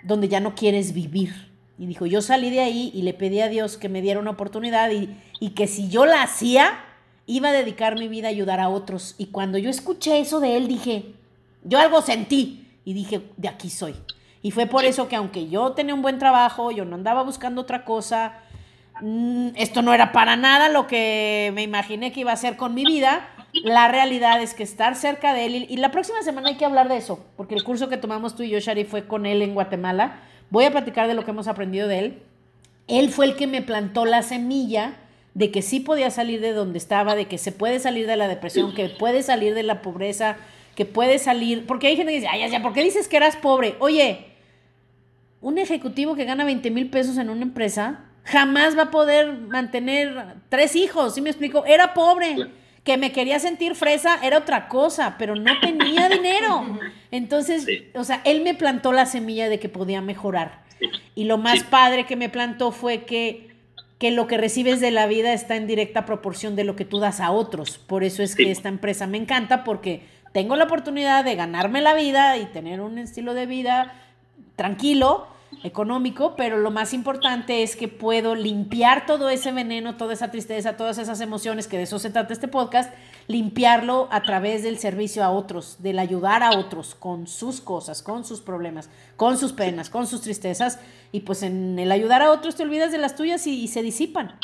donde ya no quieres vivir. Y dijo, yo salí de ahí y le pedí a Dios que me diera una oportunidad y que si yo la hacía, iba a dedicar mi vida a ayudar a otros. Y cuando yo escuché eso de él, dije, yo algo sentí y dije, de aquí soy. Y fue por eso que aunque yo tenía un buen trabajo, yo no andaba buscando otra cosa, mm, esto no era para nada lo que me imaginé que iba a hacer con mi vida. La realidad es que estar cerca de él, y, y la próxima semana hay que hablar de eso, porque el curso que tomamos tú y yo, Shari, fue con él en Guatemala. Voy a platicar de lo que hemos aprendido de él. Él fue el que me plantó la semilla de que sí podía salir de donde estaba, de que se puede salir de la depresión, que puede salir de la pobreza, que puede salir, porque hay gente que dice, ay, ya, ¿por qué dices que eras pobre? Oye, un ejecutivo que gana 20 mil pesos en una empresa jamás va a poder mantener tres hijos, ¿sí me explico? Era pobre. Que me quería sentir fresa era otra cosa, pero no tenía dinero. Entonces, Sí. o sea, él me plantó la semilla de que podía mejorar. Y lo más Sí. padre que me plantó fue que, que lo que recibes de la vida está en directa proporción de lo que tú das a otros. Por eso es que esta empresa me encanta porque tengo la oportunidad de ganarme la vida y tener un estilo de vida tranquilo, económico, pero lo más importante es que puedo limpiar todo ese veneno, toda esa tristeza, todas esas emociones, que de eso se trata este podcast, limpiarlo a través del servicio a otros, del ayudar a otros con sus cosas, con sus problemas, con sus penas, con sus tristezas, y pues en el ayudar a otros te olvidas de las tuyas y, y se disipan.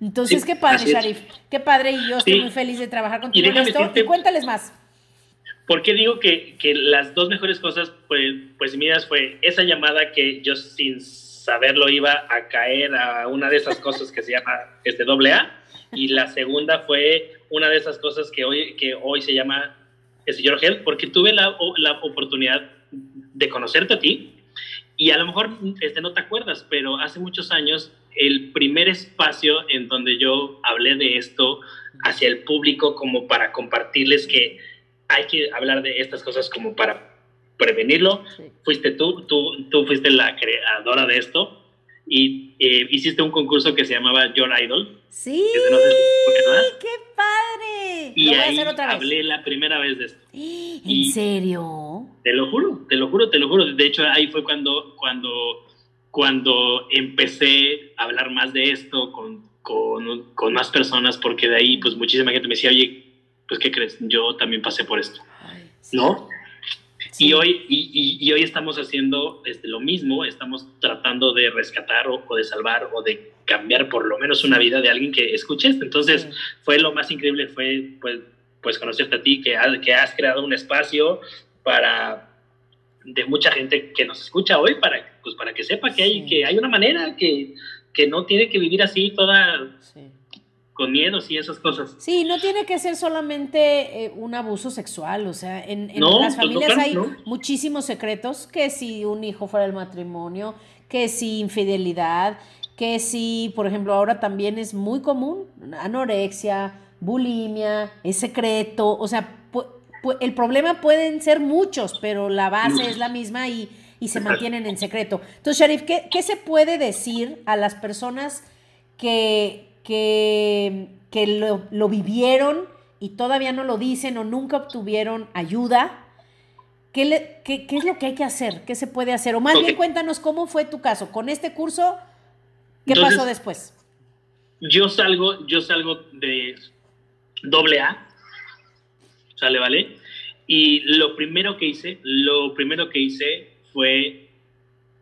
Entonces, Sí, qué padre. Sharif, qué padre, y yo estoy Sí. muy feliz de trabajar contigo en esto, y cuéntales más. ¿Por qué digo que, que las dos mejores cosas, pues, pues mías, fue esa llamada que yo sin saberlo iba a caer a una de esas cosas que se llama este doble A? Y la segunda fue una de esas cosas que hoy, que hoy se llama el señor Health, porque tuve la, la oportunidad de conocerte a ti y a lo mejor este, no te acuerdas, pero hace muchos años el primer espacio en donde yo hablé de esto hacia el público como para compartirles que hay que hablar de estas cosas como para prevenirlo. Sí. Fuiste tú, tú, tú fuiste la creadora de esto y eh, hiciste un concurso que se llamaba Your Idol. Sí, Que no sé si- ¿verdad? qué padre. Y lo voy a ahí hacer otra vez. hablé la primera vez de esto. ¿En y- serio? Te lo juro, te lo juro, te lo juro. De hecho, ahí fue cuando, cuando, cuando empecé a hablar más de esto con, con, con más personas, porque de ahí, pues muchísima gente me decía, oye, pues, ¿qué crees? Yo también pasé por esto, Ay, sí. ¿no? Sí. Y hoy, y, y- y hoy estamos haciendo este, lo mismo, estamos tratando de rescatar o, o de salvar o de cambiar por lo menos una vida de alguien que escuche esto. Entonces, Sí. fue lo más increíble, fue pues, pues conocerte a ti, que, has- que has creado un espacio para de mucha gente que nos escucha hoy, para, pues, para que sepa que hay, Sí. que hay una manera, que, que no tiene que vivir así toda Sí. Con miedos y esas cosas. Sí, no tiene que ser solamente eh, un abuso sexual, o sea, en, en No, las pues, no, familias hay no. muchísimos secretos, que si un hijo fuera del matrimonio, que si infidelidad, que si, por ejemplo, ahora también es muy común anorexia, bulimia, es secreto, o sea, pu- pu- el problema pueden ser muchos, pero la base es la misma y, y se mantienen en secreto. Entonces, Sharif, ¿qué, qué se puede decir a las personas que, que, que lo, lo vivieron y todavía no lo dicen o nunca obtuvieron ayuda? ¿Qué, le- qué- qué es lo que hay que hacer? ¿Qué se puede hacer? O más bien cuéntanos cómo fue tu caso. Con este curso, ¿qué Entonces- pasó después? Yo salgo, yo salgo de doble A, sale, ¿vale? Y lo primero que hice, lo primero que hice fue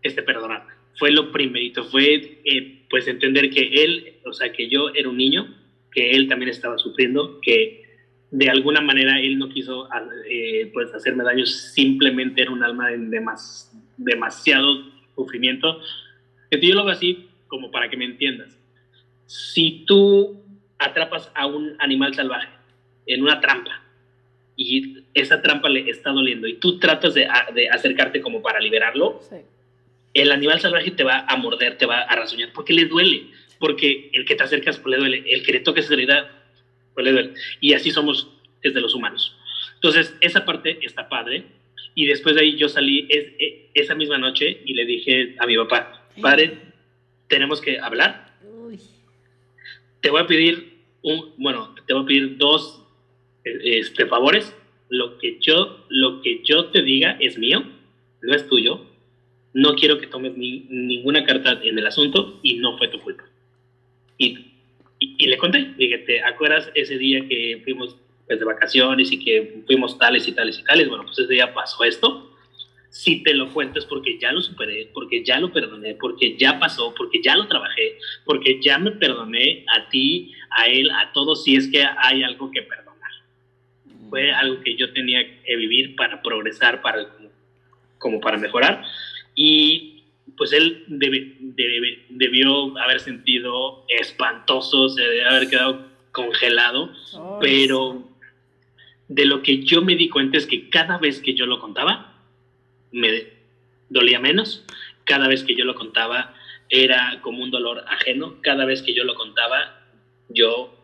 este perdonar. Fue lo primerito, fue eh, pues entender que él, o sea, que yo era un niño, que él también estaba sufriendo, que de alguna manera él no quiso eh, pues hacerme daño, simplemente era un alma en demas, demasiado sufrimiento. Entonces yo lo veo así como para que me entiendas. Si tú atrapas a un animal salvaje en una trampa y esa trampa le está doliendo y tú tratas de, de acercarte como para liberarlo, Sí. El animal salvaje te va a morder, te va a rasguñar, porque le duele, porque el que te acercas pues, le duele, el que le esa herida pues le duele. Y así somos desde los humanos. Entonces, esa parte está padre, Y después de ahí yo salí es, e, esa misma noche y le dije a mi papá, padre, tenemos que hablar. Uy. Te voy a pedir un, bueno, te voy a pedir dos este, favores. Lo que yo, lo que yo te diga es mío, no es tuyo. No quiero que tomes ni, ninguna carta en el asunto y no fue tu culpa. Y, y, le conté, dije, ¿te acuerdas ese día que fuimos pues, de vacaciones y que fuimos tales y tales y tales? Bueno, pues ese día pasó esto. Si te lo cuento es porque ya lo superé, porque ya lo perdoné, porque ya pasó, porque ya lo trabajé, porque ya me perdoné a ti, a él, a todos, si es que hay algo que perdonar. Fue algo que yo tenía que vivir para progresar, para, como para mejorar. Y pues él debió haber sentido espantoso, se debe haber quedado congelado, pero de lo que yo me di cuenta es que cada vez que yo lo contaba, me dolía menos, cada vez que yo lo contaba era como un dolor ajeno, cada vez que yo lo contaba, yo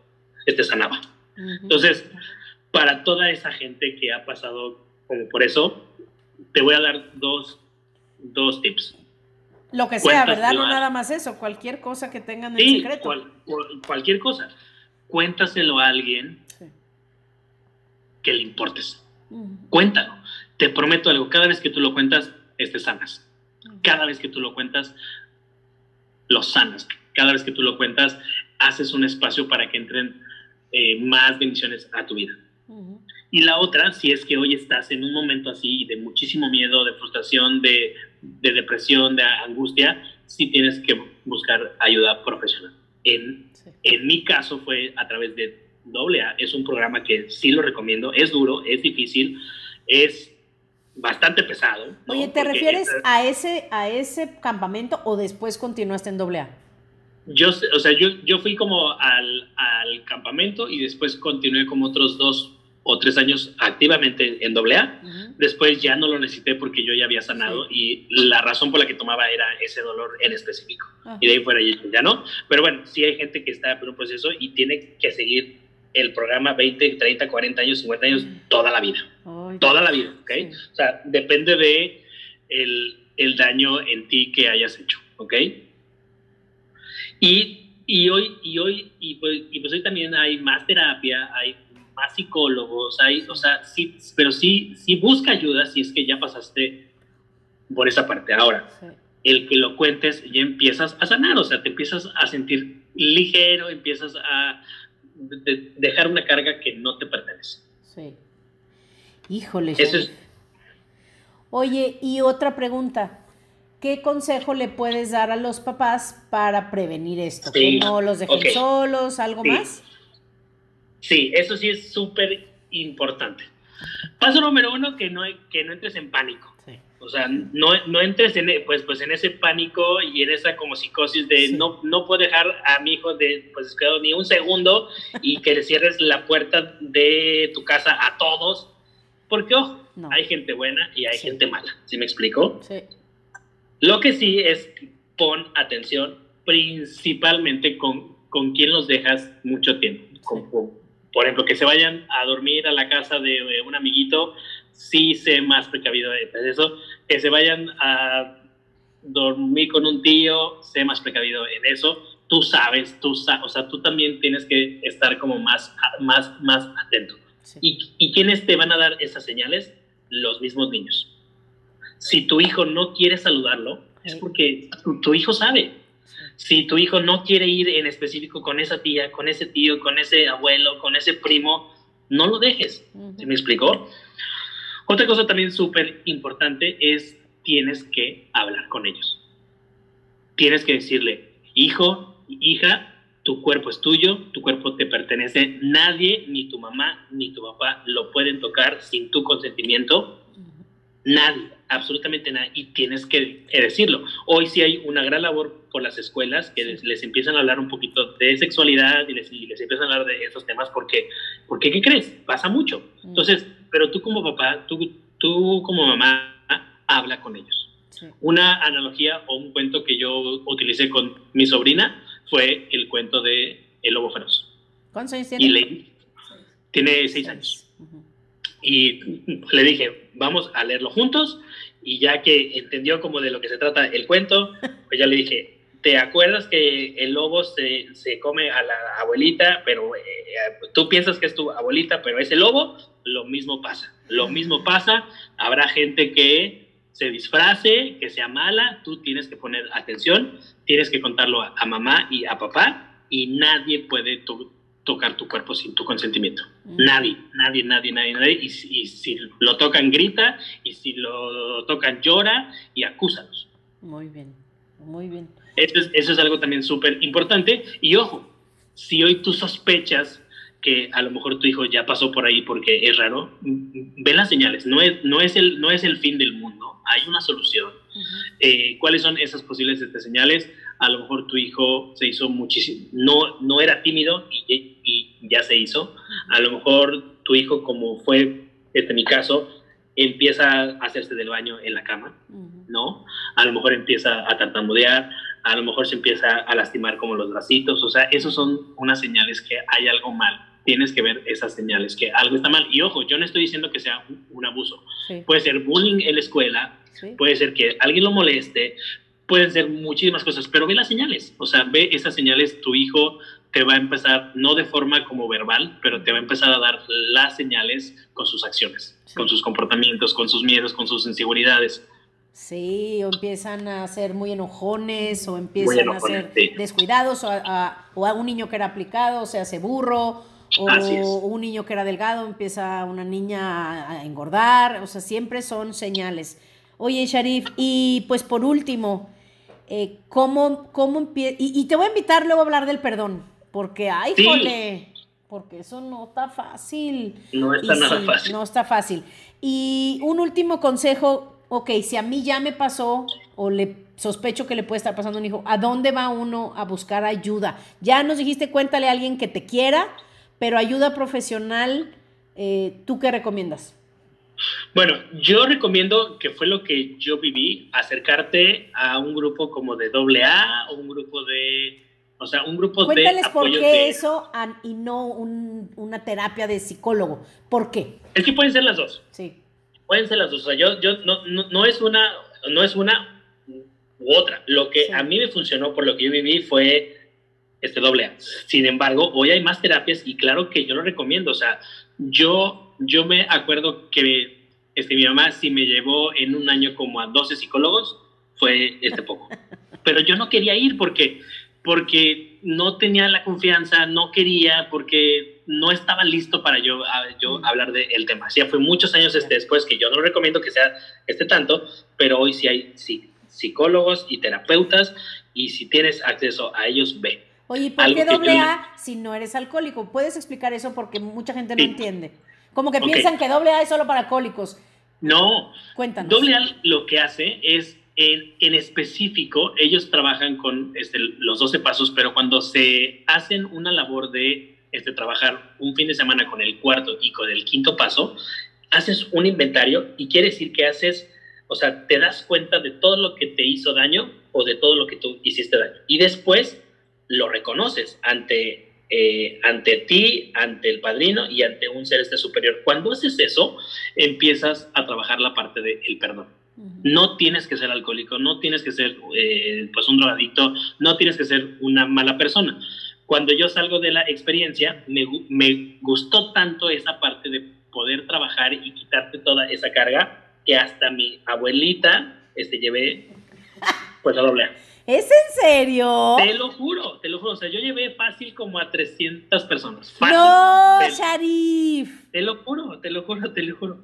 este, sanaba. Entonces, para toda esa gente que ha pasado como por eso, te voy a dar dos, dos tips. Lo que sea, ¿verdad? No nada más eso, cualquier cosa que tengan en secreto. cualquier cosa. Cuéntaselo a alguien que le importes. Cuéntalo. Te prometo algo, cada vez que tú lo cuentas, te sanas. Cada vez que tú lo cuentas, lo sanas. Cada vez que tú lo cuentas, haces un espacio para que entren eh, más bendiciones a tu vida. Y la otra, si es que hoy estás en un momento así de muchísimo miedo, de frustración, de, depresión, de angustia, sí tienes que buscar ayuda profesional. En, en mi caso fue a través de AA, es un programa que sí lo recomiendo, es duro, es difícil, es bastante pesado. Oye, ¿te refieres a, ese, a ese campamento o después continuaste en AA? Yo, o sea, yo, yo fui como al, al campamento y después continué como otros dos o tres años activamente en AA. Después ya no lo necesité porque yo ya había sanado y la razón por la que tomaba era ese dolor en específico. Y de ahí fuera ya no. Pero bueno, sí hay gente que está en un proceso y tiene que seguir el programa 20, 30, 40 años, 50 años, toda la vida. toda la vida, ¿ok? O sea, depende de el, el, daño en ti que hayas hecho, ¿ok? Y, y hoy, y hoy, y pues, y pues hoy también hay más terapia, hay más psicólogos, hay, o sea, sí, pero sí, sí busca ayuda si es que ya pasaste por esa parte. Ahora, el que lo cuentes, ya empiezas a sanar, o sea, te empiezas a sentir ligero, empiezas a dejar una carga que no te pertenece. Sí. Híjole. Eso es... Oye, y otra pregunta. ¿Qué consejo le puedes dar a los papás para prevenir esto? ¿Que no los dejen solos? ¿Algo más? Sí, eso sí es súper importante. Paso número uno, que no, que no entres en pánico. O sea, no, no entres en, pues, pues en ese pánico y en esa como psicosis de no, no puedo dejar a mi hijo de, pues, ni un segundo y que le cierres la puerta de tu casa a todos. Porque, ojo, hay gente buena y hay gente mala. ¿Sí me explico? Sí. Lo que sí es pon atención principalmente con, con quién los dejas mucho tiempo. Por ejemplo, que se vayan a dormir a la casa de un amiguito sí sé más precavido de eso. Que se vayan a dormir con un tío, sé más precavido en eso. Tú sabes, tú sabes, o sea, tú también tienes que estar como más, más, más atento. ¿Y, ¿Y quiénes te van a dar esas señales? Los mismos niños. Si tu hijo no quiere saludarlo, es porque tu, hijo sabe. Si tu hijo no quiere ir en específico con esa tía, con ese tío, con ese abuelo, con ese primo, no lo dejes. ¿Se me explicó? Otra cosa también súper importante es tienes que hablar con ellos. Tienes que decirle, hijo, hija, tu cuerpo es tuyo, tu cuerpo te pertenece, nadie, ni tu mamá, ni tu papá lo pueden tocar sin tu consentimiento. Nadie, absolutamente nadie, y tienes que, decirlo. Hoy sí hay una gran labor por las escuelas que les, empiezan a hablar un poquito de sexualidad y les, les, empiezan a hablar de esos temas porque, porque ¿qué crees? Pasa mucho. Entonces, pero tú como papá, tú, tú como mamá, habla con ellos. Una analogía o un cuento que yo utilicé con mi sobrina fue el cuento de El Lobo Feroz. ¿Cuántos años tiene? tiene seis años. Y le dije, vamos a leerlo juntos. Y ya que entendió como de lo que se trata el cuento, pues ya le dije, ¿te acuerdas que el lobo se, se come a la abuelita, pero eh, tú piensas que es tu abuelita, pero es el lobo? Lo mismo pasa. Lo mismo pasa. Habrá gente que se disfrace, que sea mala, tú tienes que poner atención, tienes que contarlo a, a mamá y a papá y nadie puede tocar tu cuerpo sin tu consentimiento. Nadie, nadie, nadie, nadie, nadie. Y, si- y si lo tocan, grita, y si lo tocan, llora y acúsalos. Muy bien, muy bien. Eso es, eso es algo también súper importante. Y ojo, si hoy tú sospechas que a lo mejor tu hijo ya pasó por ahí porque es raro, m- ve las señales. No es, no es, el, no es el fin del mundo. Hay una solución. Eh, ¿Cuáles son esas posibles este, señales? A lo mejor tu hijo se hizo muchísimo, no, no era tímido y, y ya se hizo. A lo mejor tu hijo, como fue este mi caso, empieza a hacerse del baño en la cama. ¿no? A lo mejor empieza a tartamudear, a lo mejor se empieza a lastimar como los bracitos, o sea, esos son unas señales que hay algo mal. Tienes que ver esas señales que algo está mal. Y ojo, yo no estoy diciendo que sea un, un abuso. Sí, Puede ser bullying en la escuela, sí. puede ser que alguien lo moleste, pueden ser muchísimas cosas, pero ve las señales. O sea, ve esas señales, tu hijo te va a empezar, no de forma como verbal, pero te va a empezar a dar las señales con sus acciones, Sí. con sus comportamientos, con sus miedos, con sus inseguridades. Sí, o empiezan a ser muy enojones, o empiezan a ser sí. descuidados, o a, a- o a un niño que era aplicado se hace burro, o un niño que era delgado empieza una niña a engordar, o sea, siempre son señales. Oye, Sharif, y pues por último, eh, ¿cómo, cómo empieza? Y, y te voy a invitar luego a hablar del perdón, porque, ay, Sí. jole, porque eso no está fácil. No está Y nada sí, fácil. No está fácil. Y un último consejo, ok, si a mí ya me pasó o le sospecho que le puede estar pasando a un hijo, ¿a dónde va uno a buscar ayuda? Ya nos dijiste, cuéntale a alguien que te quiera, pero ayuda profesional, eh, ¿tú qué recomiendas? Bueno, yo recomiendo, que fue lo que yo viví, acercarte a un grupo como de AA o un grupo de, o sea, un grupo Cuéntales de por qué de... eso y no un- una terapia de psicólogo. ¿Por qué? Es que pueden ser las dos, Sí. pueden ser las dos. O sea, yo, yo no, no, no es una, no es una u otra. Lo que Sí. a mí me funcionó por lo que yo viví fue este AA. Sin embargo, hoy hay más terapias y claro que yo lo recomiendo. O sea, yo, yo me acuerdo que este, mi mamá sí me llevó en un año como a 12 psicólogos, fue este poco. Pero yo no quería ir porque, porque no tenía la confianza, no quería, porque no estaba listo para yo, yo Mm. hablar del tema. Sí, fue muchos años este, después que yo no recomiendo que sea este tanto, pero hoy sí hay sí, psicólogos y terapeutas y si tienes acceso a ellos, ve. Oye, ¿y ¿por qué doble le- A si no eres alcohólico? ¿Puedes explicar eso? Porque mucha gente no Sí. entiende. Como que piensan que doble A es solo para alcohólicos. No, Cuéntanos. Doble A lo que hace es, en, en específico, ellos trabajan con este, los 12 pasos, pero cuando se hacen una labor de este, trabajar un fin de semana con el cuarto y con el quinto paso, haces un inventario y quiere decir que haces, o sea, te das cuenta de todo lo que te hizo daño o de todo lo que tú hiciste daño. Y después lo reconoces ante, eh, ante ti, ante el padrino y ante un ser este superior. Cuando haces eso, empiezas a trabajar la parte del perdón. Ujú. No tienes que ser alcohólico, no tienes que ser eh, pues un drogadicto, no tienes que ser una mala persona. Cuando yo salgo de la experiencia, me, me gustó tanto esa parte de poder trabajar y quitarte toda esa carga que hasta mi abuelita este, llevé pues a doble. ¿Es en serio? Te lo juro, te lo juro. O sea, yo llevé fácil como a 300 personas. Fácil. No, Te- Sharif. Te lo juro, te lo juro, te lo juro.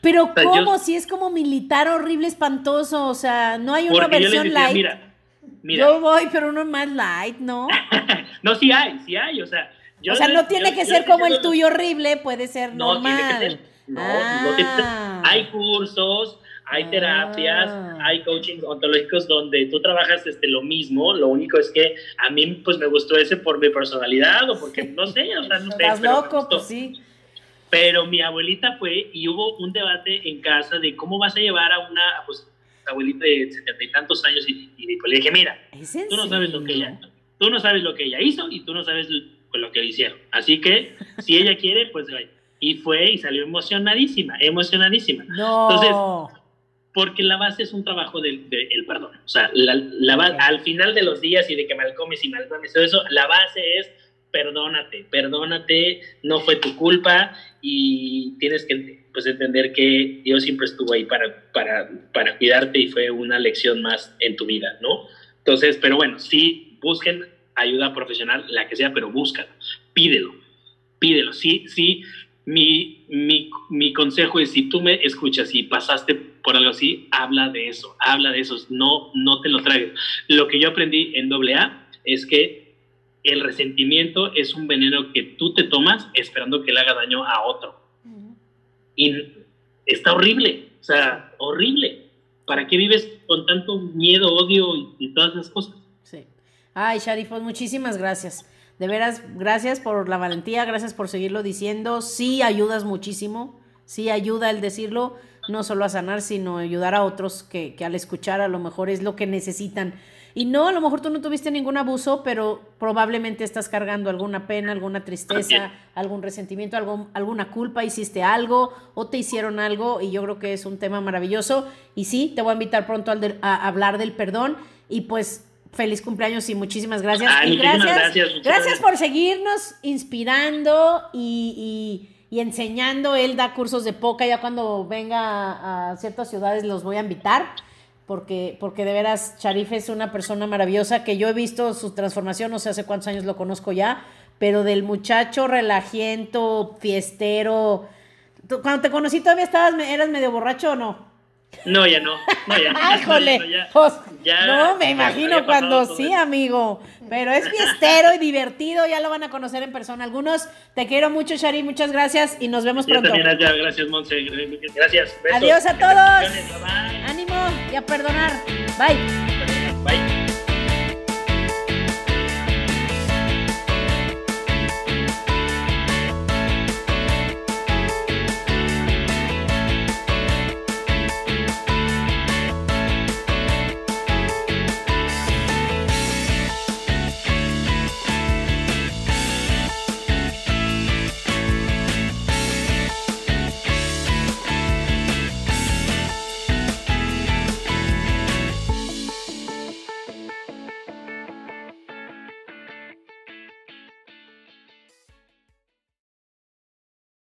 Pero sea, yo- ¿cómo? Si es como militar horrible, espantoso. O sea, no hay una versión decía, light. mira, mira. Yo voy, pero uno más light, ¿no? No, sí hay, sí hay. O sea, yo o sea, no tiene yo- que ser como el tuyo horrible, puede ser No, normal. tiene que ser. No, no tiene que ser. Ah. Hay cursos, hay Ah. terapias, hay coachings ontológicos donde tú trabajas este, lo mismo. Lo único es que a mí pues me gustó ese por mi personalidad o porque no sé, o sea, no sé. Estás loco, pues sí. Pero mi abuelita fue y hubo un debate en casa de cómo vas a llevar a una pues, abuelita de setenta y tantos años y, y pues le dije, mira, ¿Es en tú no sabes lo que ella, tú no sabes lo que ella hizo y tú no sabes pues, lo que le hicieron. Así que si ella quiere, pues vaya. Y fue y salió emocionadísima, emocionadísima. No. Entonces, porque la base es un trabajo del, perdón. O sea, la, la al final de los días y de que mal comes y mal comes, todo eso, la base es perdónate, perdónate, no fue tu culpa y tienes que pues, entender que Dios siempre estuvo ahí para, para, para cuidarte y fue una lección más en tu vida, ¿no? Entonces, pero bueno, sí, busquen ayuda profesional, la que sea, pero búscalo, pídelo, pídelo. Sí, sí, mi, mi, mi consejo es, si tú me escuchas y pasaste por algo así, habla de eso, habla de eso, no, no te lo tragues. Lo que yo aprendí en AA es que el resentimiento es un veneno que tú te tomas esperando que le haga daño a otro. Y está horrible, o sea, horrible. ¿Para qué vives con tanto miedo, odio y, y todas esas cosas? Sí. Ay, Sharif, pues muchísimas gracias. De veras, gracias por la valentía, gracias por seguirlo diciendo. Sí ayudas muchísimo, sí ayuda el decirlo, no solo a sanar, sino ayudar a otros que, que al escuchar a lo mejor es lo que necesitan. Y no, a lo mejor tú no tuviste ningún abuso, pero probablemente estás cargando alguna pena, alguna tristeza, algún resentimiento, algo, alguna culpa, hiciste algo o te hicieron algo y yo creo que es un tema maravilloso. Y sí, te voy a invitar pronto de- a hablar del perdón y pues feliz cumpleaños y muchísimas gracias. Ay, y muchísimas gracias, gracias, por seguirnos inspirando y, y- y enseñando. Él da cursos de poca, ya cuando venga a, ciertas ciudades los voy a invitar. Porque, porque de veras Sharif es una persona maravillosa que yo he visto su transformación, no sé hace cuántos años lo conozco ya, pero del muchacho relajiento, fiestero. ¿Tú- Cuando te conocí todavía estabas, me- eras medio borracho o no? No, ya no. No, ya Pues, ya- no, me imagino cuando sí, amigo. Pero es fiestero y divertido, ya lo van a conocer en persona. Algunos, te quiero mucho, Shari, muchas gracias y nos vemos Yo pronto. también, allá. Gracias, Monse. Gracias. Besos. Adiós a todos. Bye. Ánimo y a perdonar. Bye. Bye.